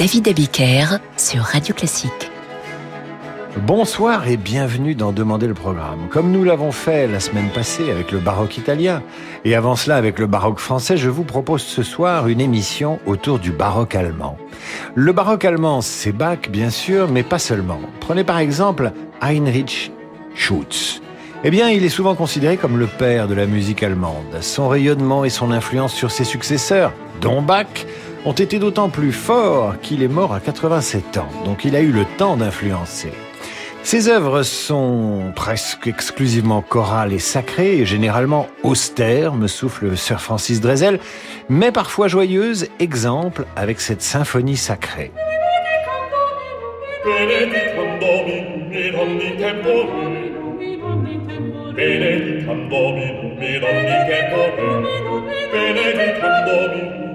David Abiker sur Radio Classique. Bonsoir et bienvenue dans Demander le programme. Comme nous l'avons fait la semaine passée avec le baroque italien et avant cela avec le baroque français, je vous propose ce soir une émission autour du baroque allemand. Le baroque allemand, c'est Bach bien sûr, mais pas seulement. Prenez par exemple Heinrich Schutz. Eh bien, il est souvent considéré comme le père de la musique allemande. Son rayonnement et son influence sur ses successeurs, dont Bach, ont été d'autant plus forts qu'il est mort à 87 ans, donc il a eu le temps d'influencer. Ses œuvres sont presque exclusivement chorales et sacrées, et généralement austères, me souffle Sir Francis Drezel, mais parfois joyeuses, exemple avec cette symphonie sacrée.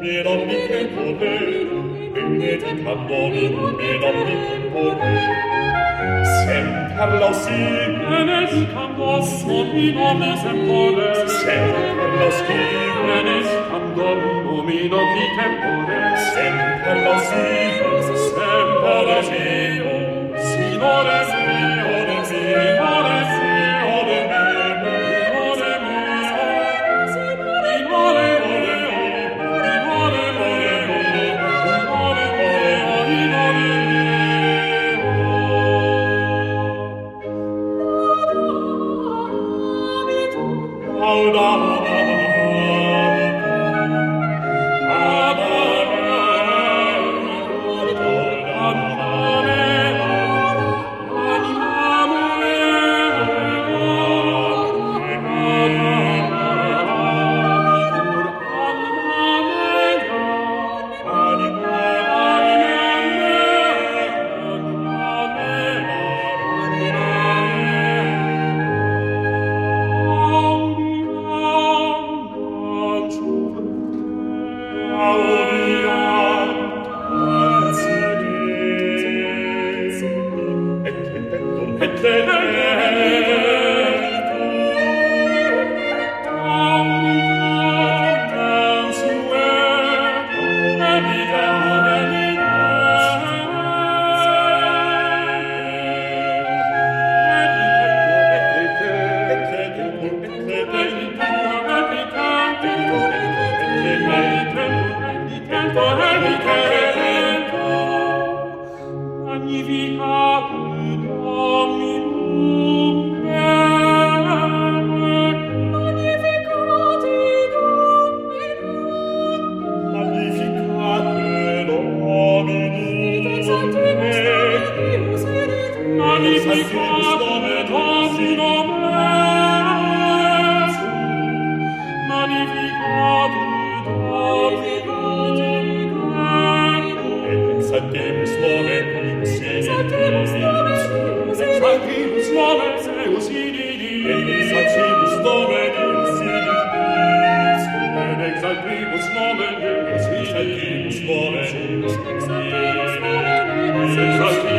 me domnique corre, bendit et me domnique corre. Semper lausi, enes candor, nominum. Semper lausi, enes candor, nominum. Semper lausi, semper lausi, sinores mio, Exaltimus nomen Deus, exaltimus nomen Deus, exaltimus nomen Deus,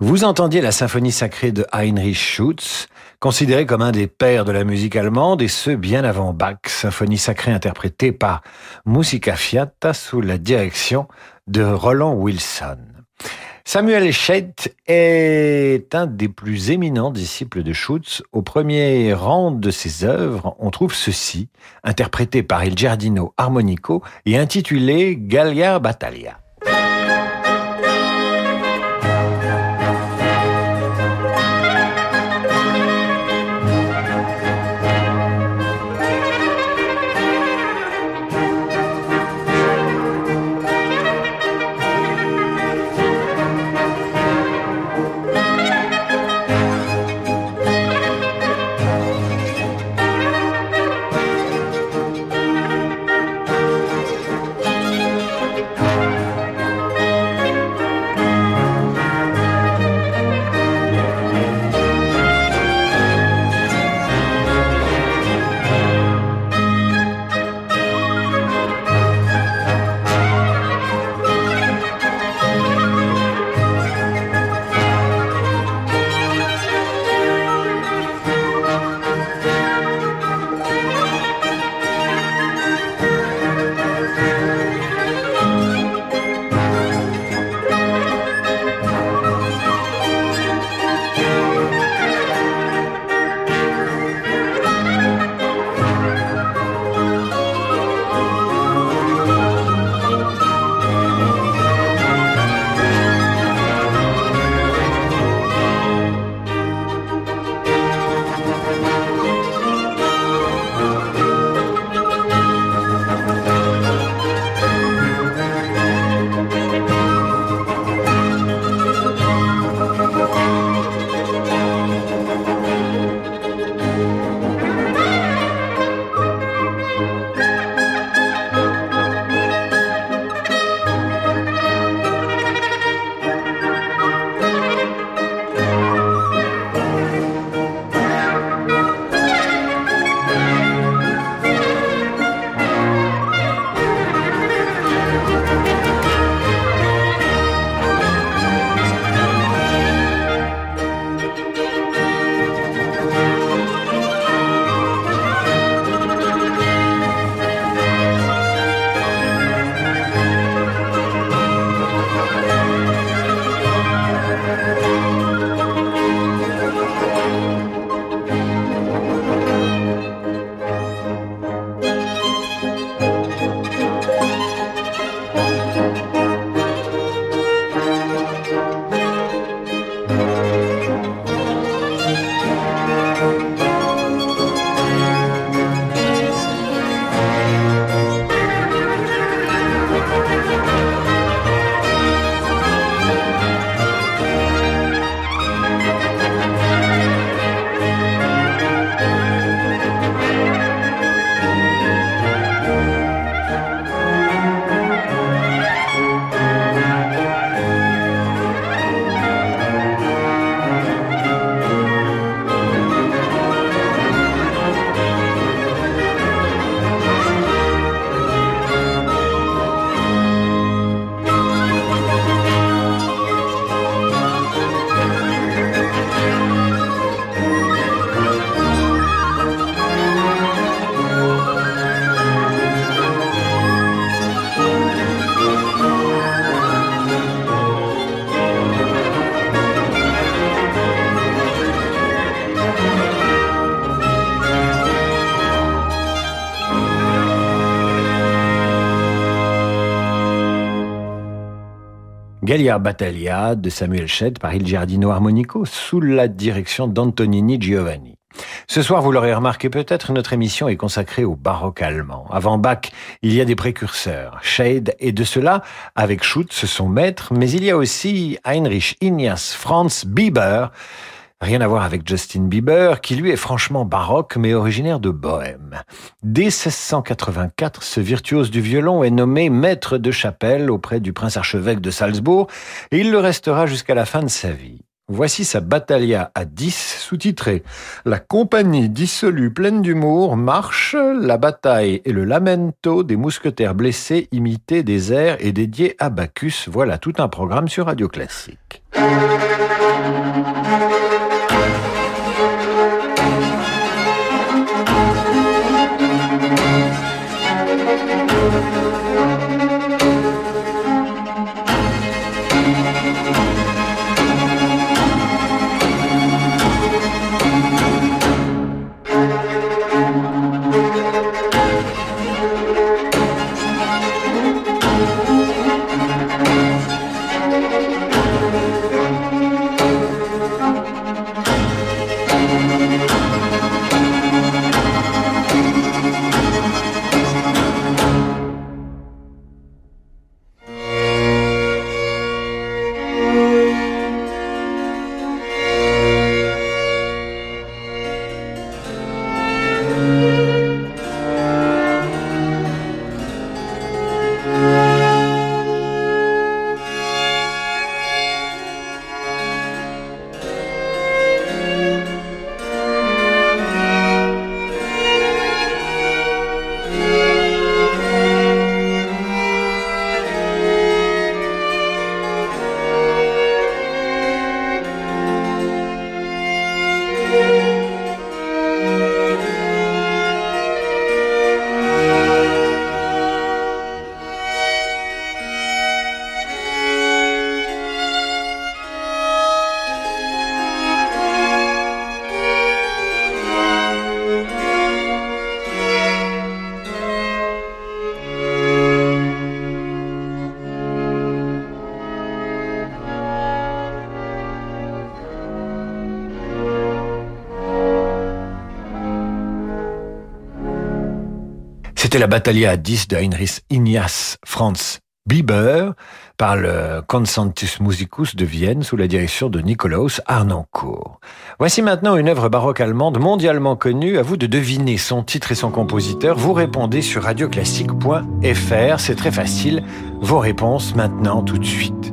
Vous entendiez la symphonie sacrée de Heinrich Schütz, considéré comme un des pères de la musique allemande, et ce bien avant Bach, symphonie sacrée interprétée par Musica Fiata sous la direction de Roland Wilson. Samuel Scheidt est un des plus éminents disciples de Schütz. Au premier rang de ses œuvres, on trouve ceci, interprété par Il Giardino Armonico et intitulé Gallia Battaglia. Gallia Battaglia de Samuel Shedd par Il Giardino Armonico sous la direction d'Antonini Giovanni. Ce soir, vous l'aurez remarqué peut-être, notre émission est consacrée au baroque allemand. Avant Bach, il y a des précurseurs, Shade et de cela, avec Schutz, son maître, mais il y a aussi Heinrich Ignaz Franz Bieber, Rien à voir avec Justin Bieber, qui lui est franchement baroque, mais originaire de Bohême. Dès 1684, ce virtuose du violon est nommé maître de chapelle auprès du prince archevêque de Salzbourg, et il le restera jusqu'à la fin de sa vie. Voici sa Battaglia à 10, sous-titrée La compagnie dissolue pleine d'humour marche, la bataille et le lamento des mousquetaires blessés imités des airs et dédiés à Bacchus. Voilà tout un programme sur Radio Classique. La Battaglia à 10 de Heinrich Ignaz Franz Bieber par le Consentus Musicus de Vienne sous la direction de Nikolaus Arnoncourt. Voici maintenant une œuvre baroque allemande mondialement connue. À vous de deviner son titre et son compositeur. Vous répondez sur radioclassique.fr. C'est très facile. Vos réponses maintenant tout de suite.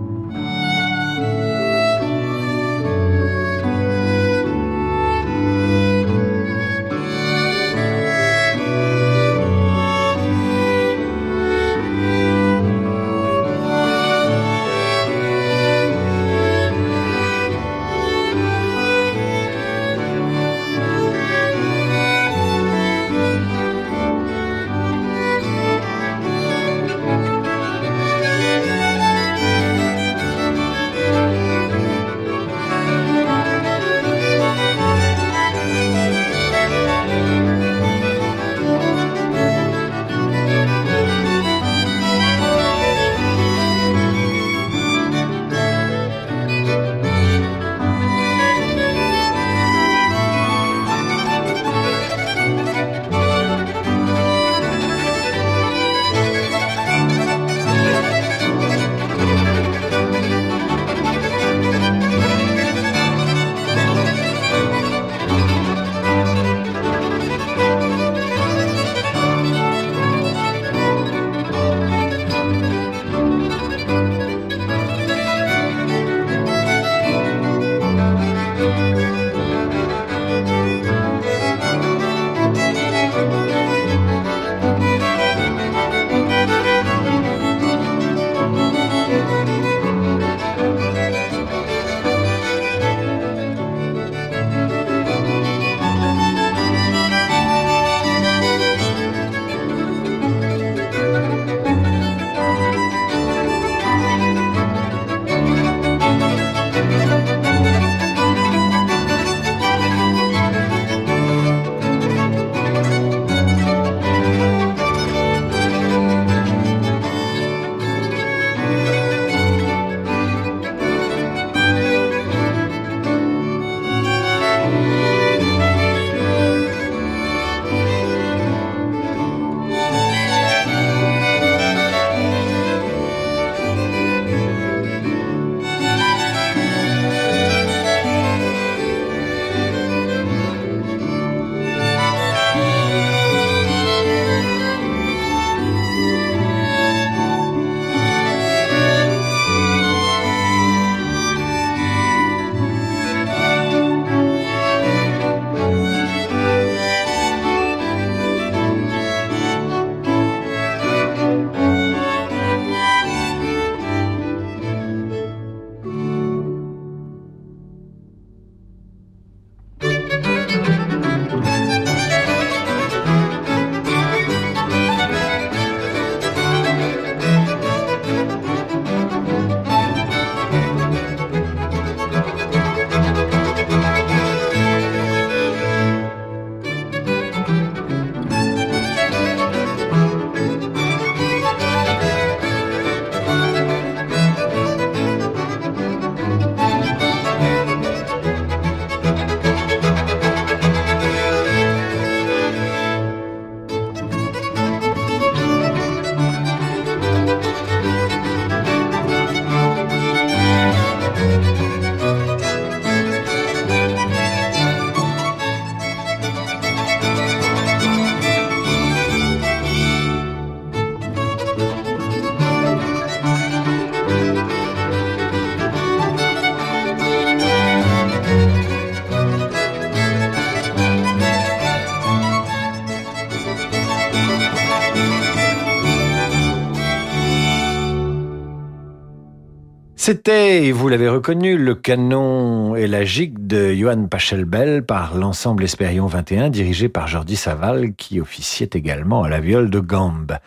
C'était, vous l'avez reconnu, le canon élagique de Johann Pachelbel par l'ensemble Espérion 21 dirigé par Jordi Saval qui officiait également à la viole de gambe.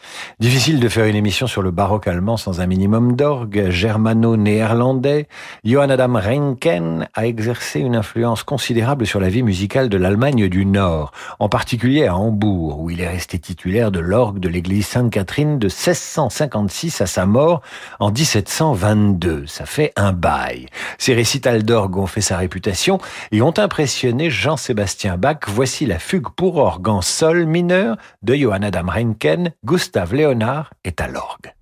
Difficile de faire une émission sur le baroque allemand sans un minimum d'orgue. Germano-néerlandais, Johann Adam Reinken a exercé une influence considérable sur la vie musicale de l'Allemagne du Nord, en particulier à Hambourg où il est resté titulaire de l'orgue de l'église Sainte-Catherine de 1656 à sa mort en 1722 ça fait un bail. Ses récitals d'orgue ont fait sa réputation et ont impressionné Jean-Sébastien Bach. Voici la fugue pour orgue en sol mineur de Johann Adam Reinken. Gustave Léonard est à l'orgue.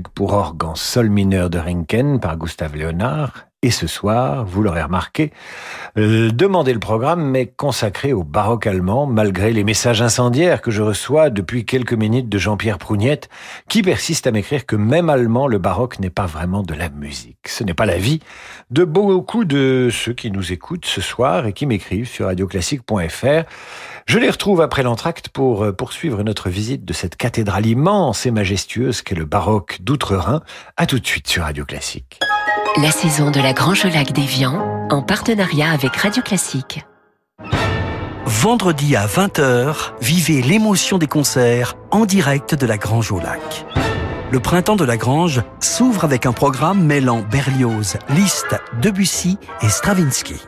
Pour orgue en sol mineur de Rinken par Gustave Léonard. Et ce soir, vous l'aurez remarqué, demandez le programme mais consacré au baroque allemand, malgré les messages incendiaires que je reçois depuis quelques minutes de Jean-Pierre Prougnette, qui persiste à m'écrire que même allemand, le baroque n'est pas vraiment de la musique. Ce n'est pas la vie de beaucoup de ceux qui nous écoutent ce soir et qui m'écrivent sur radioclassique.fr. Je les retrouve après l'entracte pour euh, poursuivre notre visite de cette cathédrale immense et majestueuse qu'est le baroque d'Outre-Rhin. À tout de suite sur Radio Classique. La saison de la Grange au Lac d'Évian, en partenariat avec Radio Classique. Vendredi à 20h, vivez l'émotion des concerts en direct de la Grange au Lac. Le printemps de la Grange s'ouvre avec un programme mêlant Berlioz, Liszt, Debussy et Stravinsky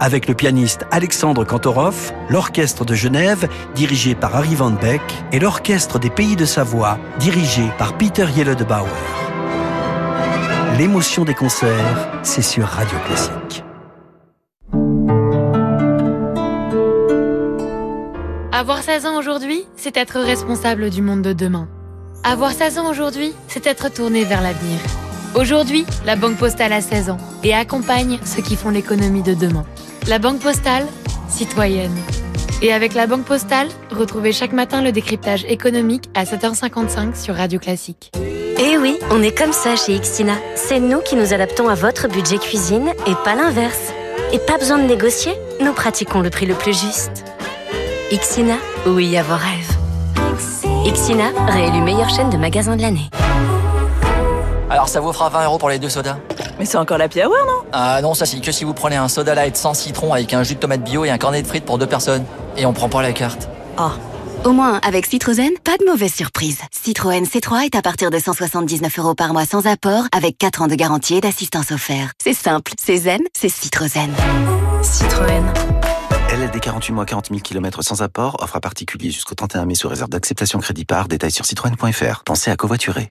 avec le pianiste Alexandre Kantorov, l'orchestre de Genève, dirigé par Harry Van Beck, et l'orchestre des Pays de Savoie, dirigé par Peter Yelle de Bauer. L'émotion des concerts, c'est sur Radio Classique. Avoir 16 ans aujourd'hui, c'est être responsable du monde de demain. Avoir 16 ans aujourd'hui, c'est être tourné vers l'avenir. Aujourd'hui, la Banque Postale a 16 ans et accompagne ceux qui font l'économie de demain. La Banque Postale, citoyenne. Et avec la Banque Postale, retrouvez chaque matin le décryptage économique à 7h55 sur Radio Classique. Eh oui, on est comme ça chez Xtina. C'est nous qui nous adaptons à votre budget cuisine et pas l'inverse. Et pas besoin de négocier, nous pratiquons le prix le plus juste. Xina, oui à vos rêves. Xina, réélu meilleure chaîne de magasins de l'année. Alors ça vous fera 20 euros pour les deux sodas? Mais c'est encore la hour, non? Ah non, ça c'est que si vous prenez un soda light sans citron avec un jus de tomate bio et un cornet de frites pour deux personnes. Et on prend pas la carte. Oh. Au moins, avec Citroën, pas de mauvaise surprise. Citroën C3 est à partir de 179 euros par mois sans apport, avec 4 ans de garantie et d'assistance offerte. C'est simple, c'est zen, c'est Citroën. Citroën. LLD 48 mois 40 000 km sans apport, offre à particulier jusqu'au 31 mai sous réserve d'acceptation crédit par, détail sur citroën.fr. Pensez à covoiturer.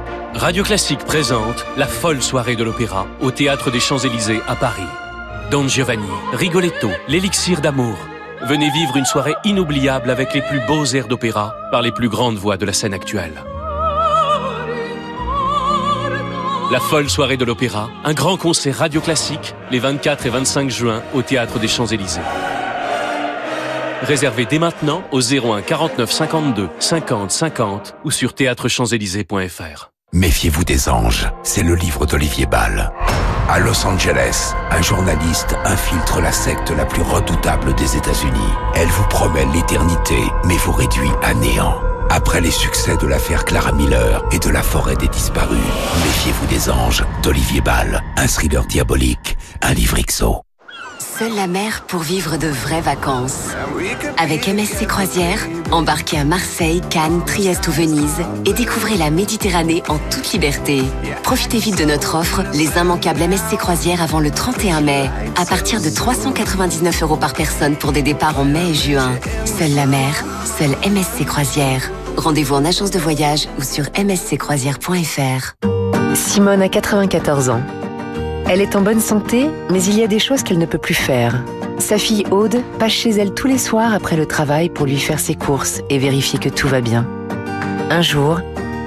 Radio Classique présente la folle soirée de l'opéra au Théâtre des Champs-Élysées à Paris. Don Giovanni, Rigoletto, l'élixir d'amour. Venez vivre une soirée inoubliable avec les plus beaux airs d'opéra par les plus grandes voix de la scène actuelle. La folle soirée de l'opéra, un grand concert radio classique les 24 et 25 juin au Théâtre des Champs-Élysées. Réservez dès maintenant au 01 49 52 50 50 ou sur théâtrechamps-élysées.fr. Méfiez-vous des anges, c'est le livre d'Olivier Ball. À Los Angeles, un journaliste infiltre la secte la plus redoutable des États-Unis. Elle vous promet l'éternité, mais vous réduit à néant. Après les succès de l'affaire Clara Miller et de la forêt des disparus, méfiez-vous des anges d'Olivier Ball, un thriller diabolique, un livre XO. Seule la mer pour vivre de vraies vacances. Avec MSC Croisière, embarquez à Marseille, Cannes, Trieste ou Venise et découvrez la Méditerranée en toute liberté. Profitez vite de notre offre, les immanquables MSC Croisières avant le 31 mai, à partir de 399 euros par personne pour des départs en mai et juin. Seule la mer, seule MSC Croisière. Rendez-vous en agence de voyage ou sur msccroisière.fr. Simone a 94 ans. Elle est en bonne santé, mais il y a des choses qu'elle ne peut plus faire. Sa fille Aude passe chez elle tous les soirs après le travail pour lui faire ses courses et vérifier que tout va bien. Un jour,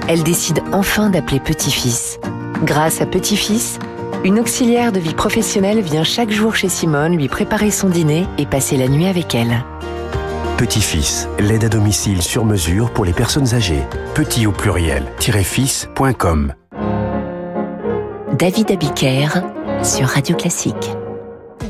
elle décide enfin d'appeler Petit-Fils. Grâce à Petit-Fils, une auxiliaire de vie professionnelle vient chaque jour chez Simone lui préparer son dîner et passer la nuit avec elle. Petit-Fils, l'aide à domicile sur mesure pour les personnes âgées. Petit au pluriel, fils.com. David Abiker sur Radio Classique.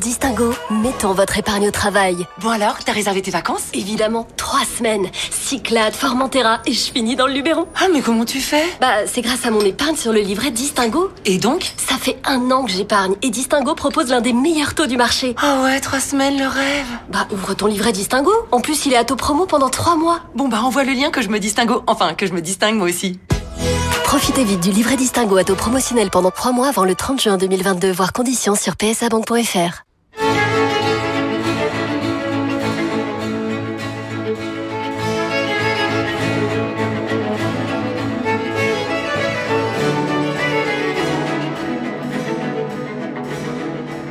Distingo, mettons votre épargne au travail. Bon alors, t'as réservé tes vacances? Évidemment, trois semaines. Cyclade, Formentera et je finis dans le Luberon? Ah mais comment tu fais? Bah c'est grâce à mon épargne sur le livret Distingo. Et donc? Ça fait un an que j'épargne et Distingo propose l'un des meilleurs taux du marché. Ah ouais, trois semaines, le rêve. Bah ouvre ton livret Distingo. En plus il est à taux promo pendant trois mois. Bon bah envoie le lien que je me distingo, enfin que je me distingue moi aussi. Profitez vite du livret distinguo à taux promotionnel pendant 3 mois avant le 30 juin 2022, voire conditions sur psabank.fr.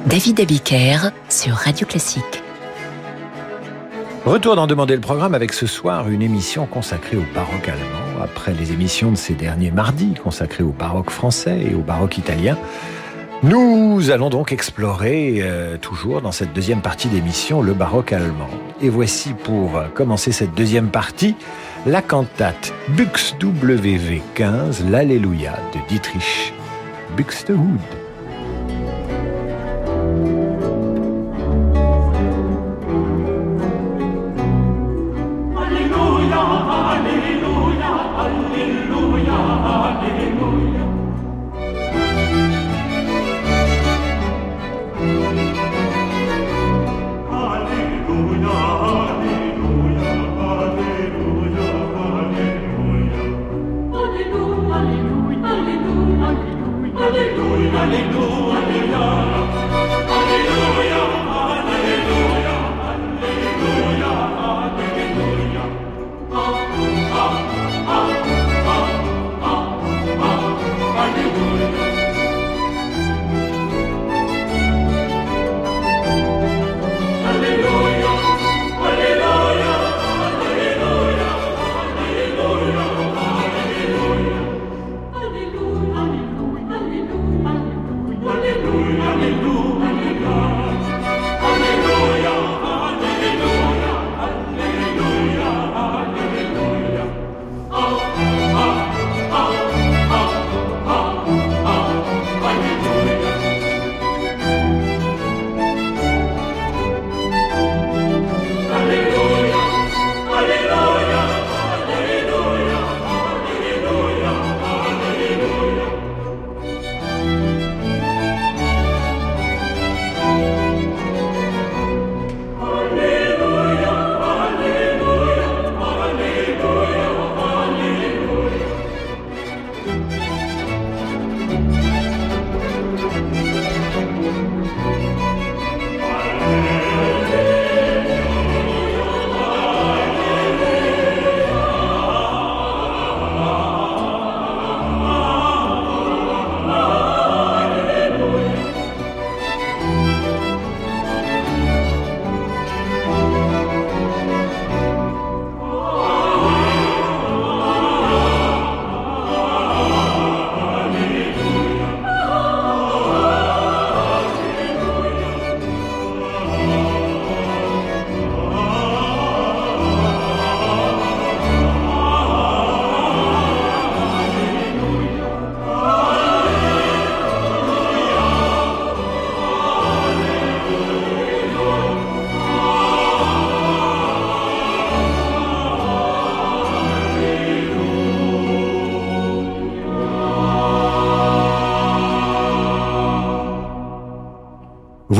David Abiker sur Radio Classique. Retour d'en demander le programme avec ce soir une émission consacrée au baroque allemand, après les émissions de ces derniers mardis consacrées au baroque français et au baroque italien. Nous allons donc explorer, euh, toujours dans cette deuxième partie d'émission, le baroque allemand. Et voici pour commencer cette deuxième partie, la cantate Buxtehude 15, l'Alléluia de Dietrich Buxtehude.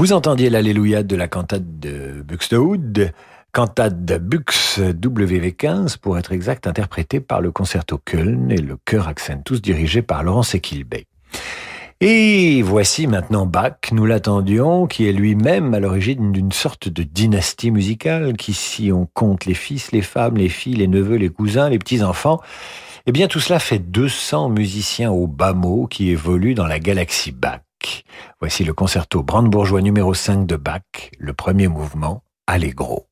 Vous entendiez l'Alléluia de la cantate de Buxtehude, cantate de Bux WV15 pour être exact, interprétée par le Concerto Köln et le chœur Accentus dirigé par Laurence Equilbé. Et voici maintenant Bach, nous l'attendions, qui est lui-même à l'origine d'une sorte de dynastie musicale, qui si on compte les fils, les femmes, les filles, les neveux, les cousins, les petits-enfants, eh bien tout cela fait 200 musiciens au bas mot qui évoluent dans la galaxie Bach. Voici le concerto brandebourgeois numéro 5 de Bach, le premier mouvement, Allegro.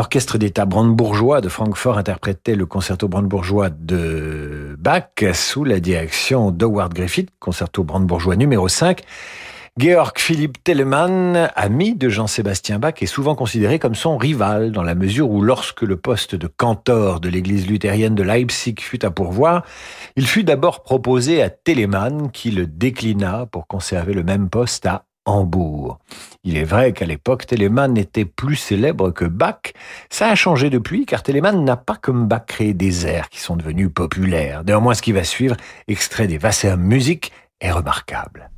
L'orchestre d'État brandebourgeois de Francfort interprétait le concerto brandebourgeois de Bach sous la direction d'Howard Griffith, concerto brandebourgeois numéro 5. Georg Philipp Telemann, ami de Jean-Sébastien Bach, est souvent considéré comme son rival dans la mesure où lorsque le poste de cantor de l'église luthérienne de Leipzig fut à pourvoir, il fut d'abord proposé à Telemann qui le déclina pour conserver le même poste à Hambourg. Il est vrai qu'à l'époque, Telemann était plus célèbre que Bach. Ça a changé depuis, car Telemann n'a pas comme Bach créé des airs qui sont devenus populaires. Néanmoins, ce qui va suivre, extrait des Wasser Musique, est remarquable.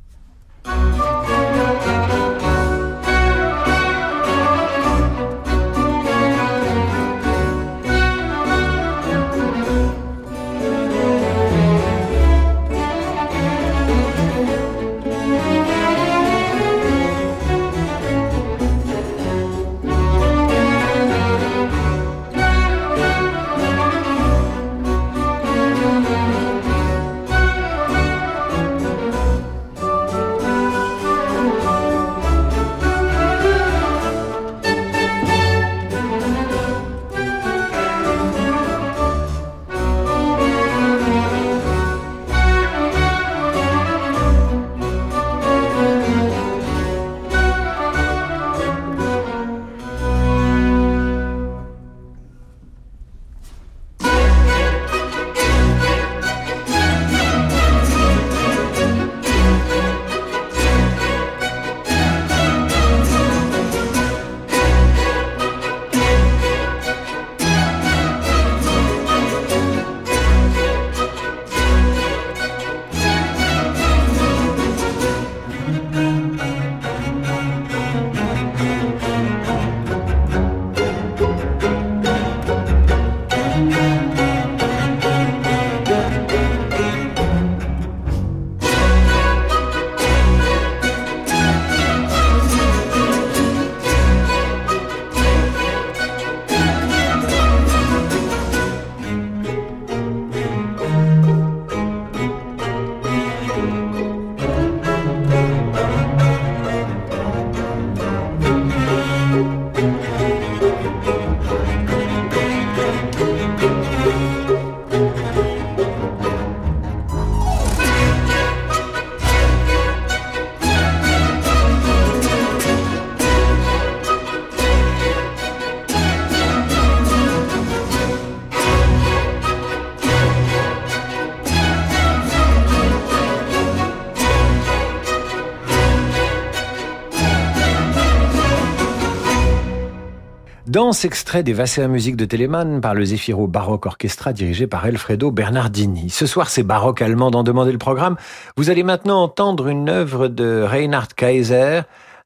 Danse extrait des Wasser Musique de Telemann par le Zefiro Baroque Orchestra dirigé par Alfredo Bernardini. Ce soir, c'est baroque allemand d'en demander le programme. Vous allez maintenant entendre une œuvre de Reinhard Kaiser,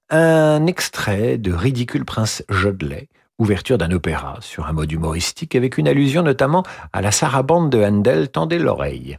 un extrait de Ridicule Prince Jodelet, ouverture d'un opéra sur un mode humoristique avec une allusion notamment à la sarabande de Handel, tendez l'oreille.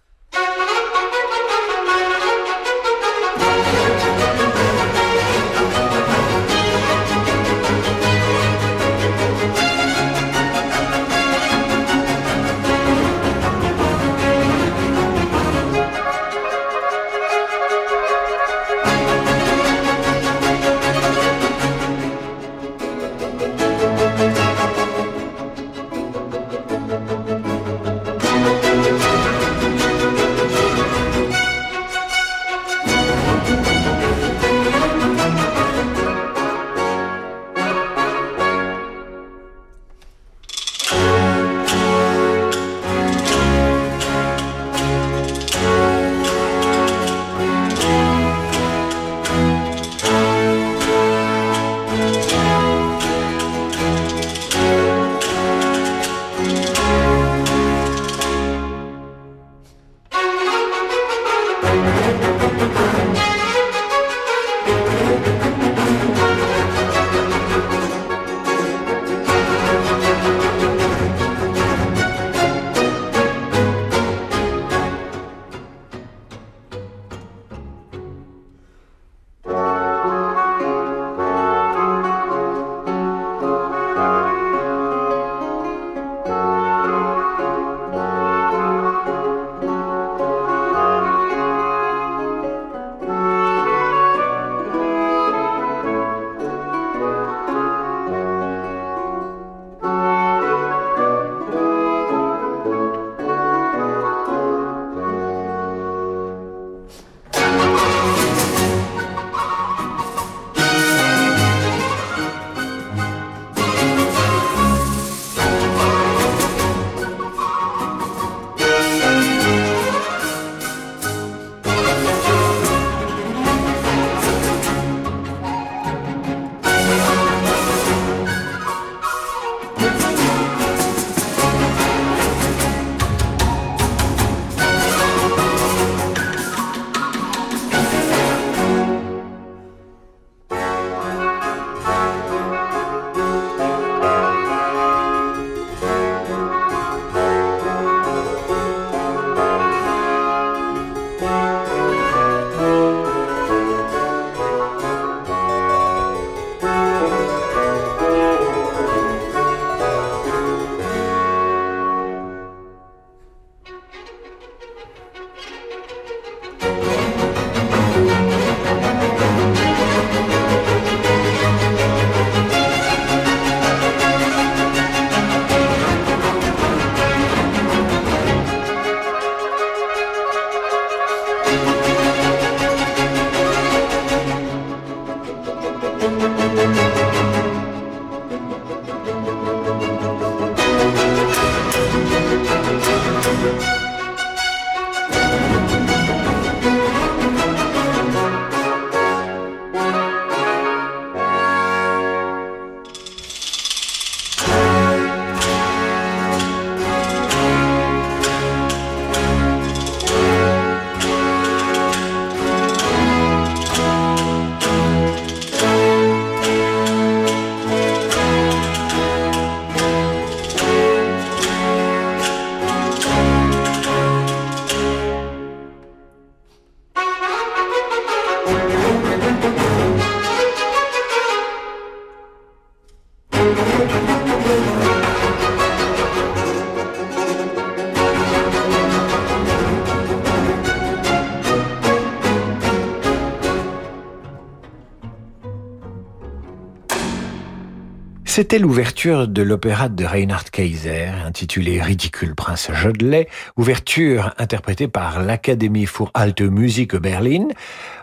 C'était l'ouverture de l'opéra de Reinhard Kaiser, intitulé Ridicule Prince Jodelet, ouverture interprétée par l'Académie für Alte Musik Berlin.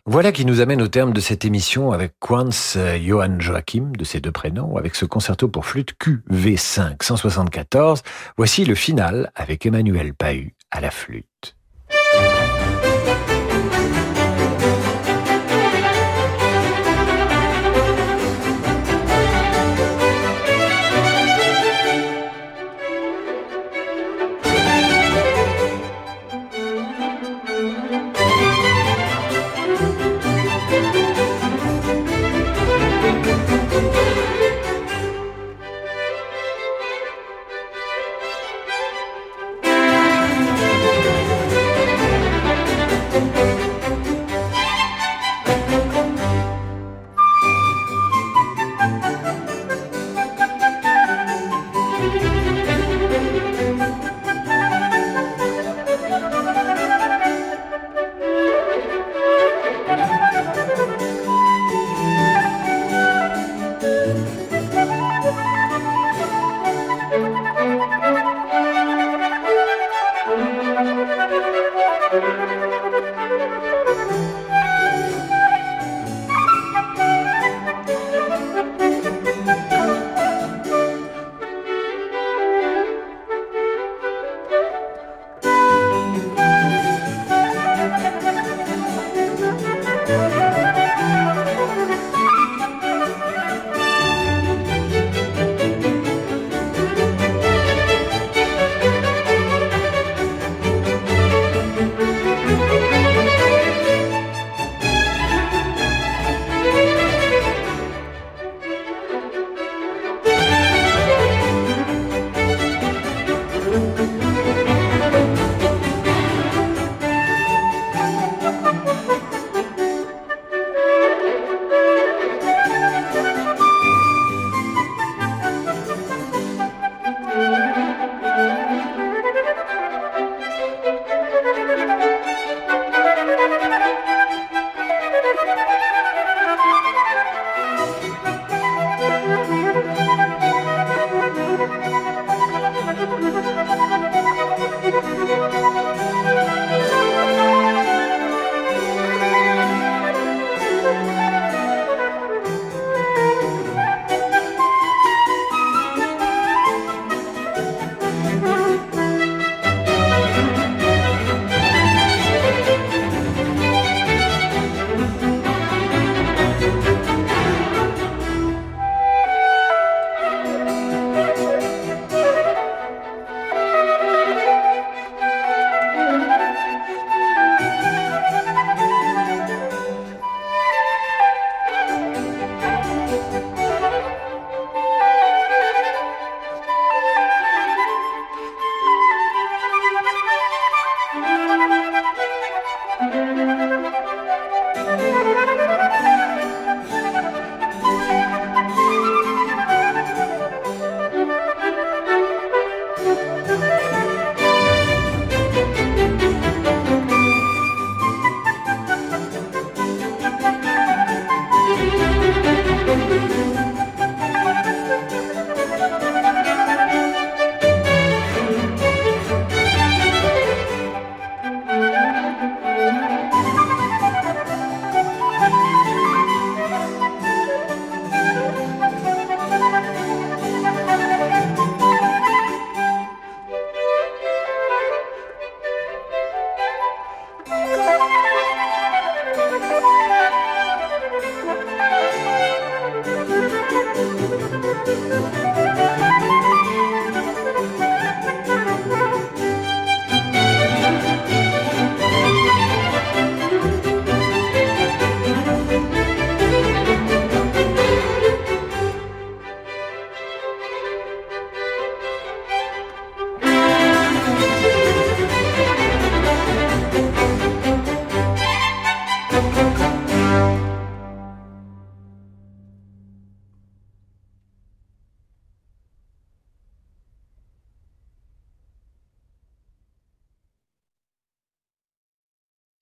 Voilà qui nous amène au terme de cette émission avec Quanz Johann Joachim, de ses deux prénoms, avec ce concerto pour flûte QV5 174. Voici le final avec Emmanuel Pahu à la flûte.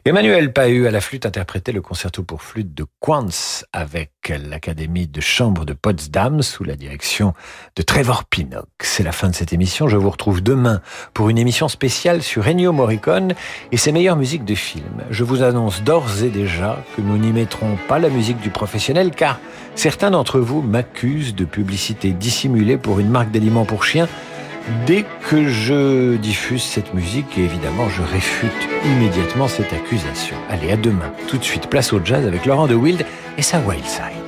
Emmanuel Pahu à la flûte interprétait le concerto pour flûte de Quantz avec l'Académie de chambre de Potsdam sous la direction de Trevor Pinnock. C'est la fin de cette émission. Je vous retrouve demain pour une émission spéciale sur Ennio Morricone et ses meilleures musiques de films. Je vous annonce d'ores et déjà que nous n'y mettrons pas la musique du professionnel car certains d'entre vous m'accusent de publicité dissimulée pour une marque d'aliments pour chiens dès que je diffuse cette musique, évidemment, je réfute immédiatement cette accusation. Allez, à demain. Tout de suite, place au jazz avec Laurent de Wild et sa Wild Side.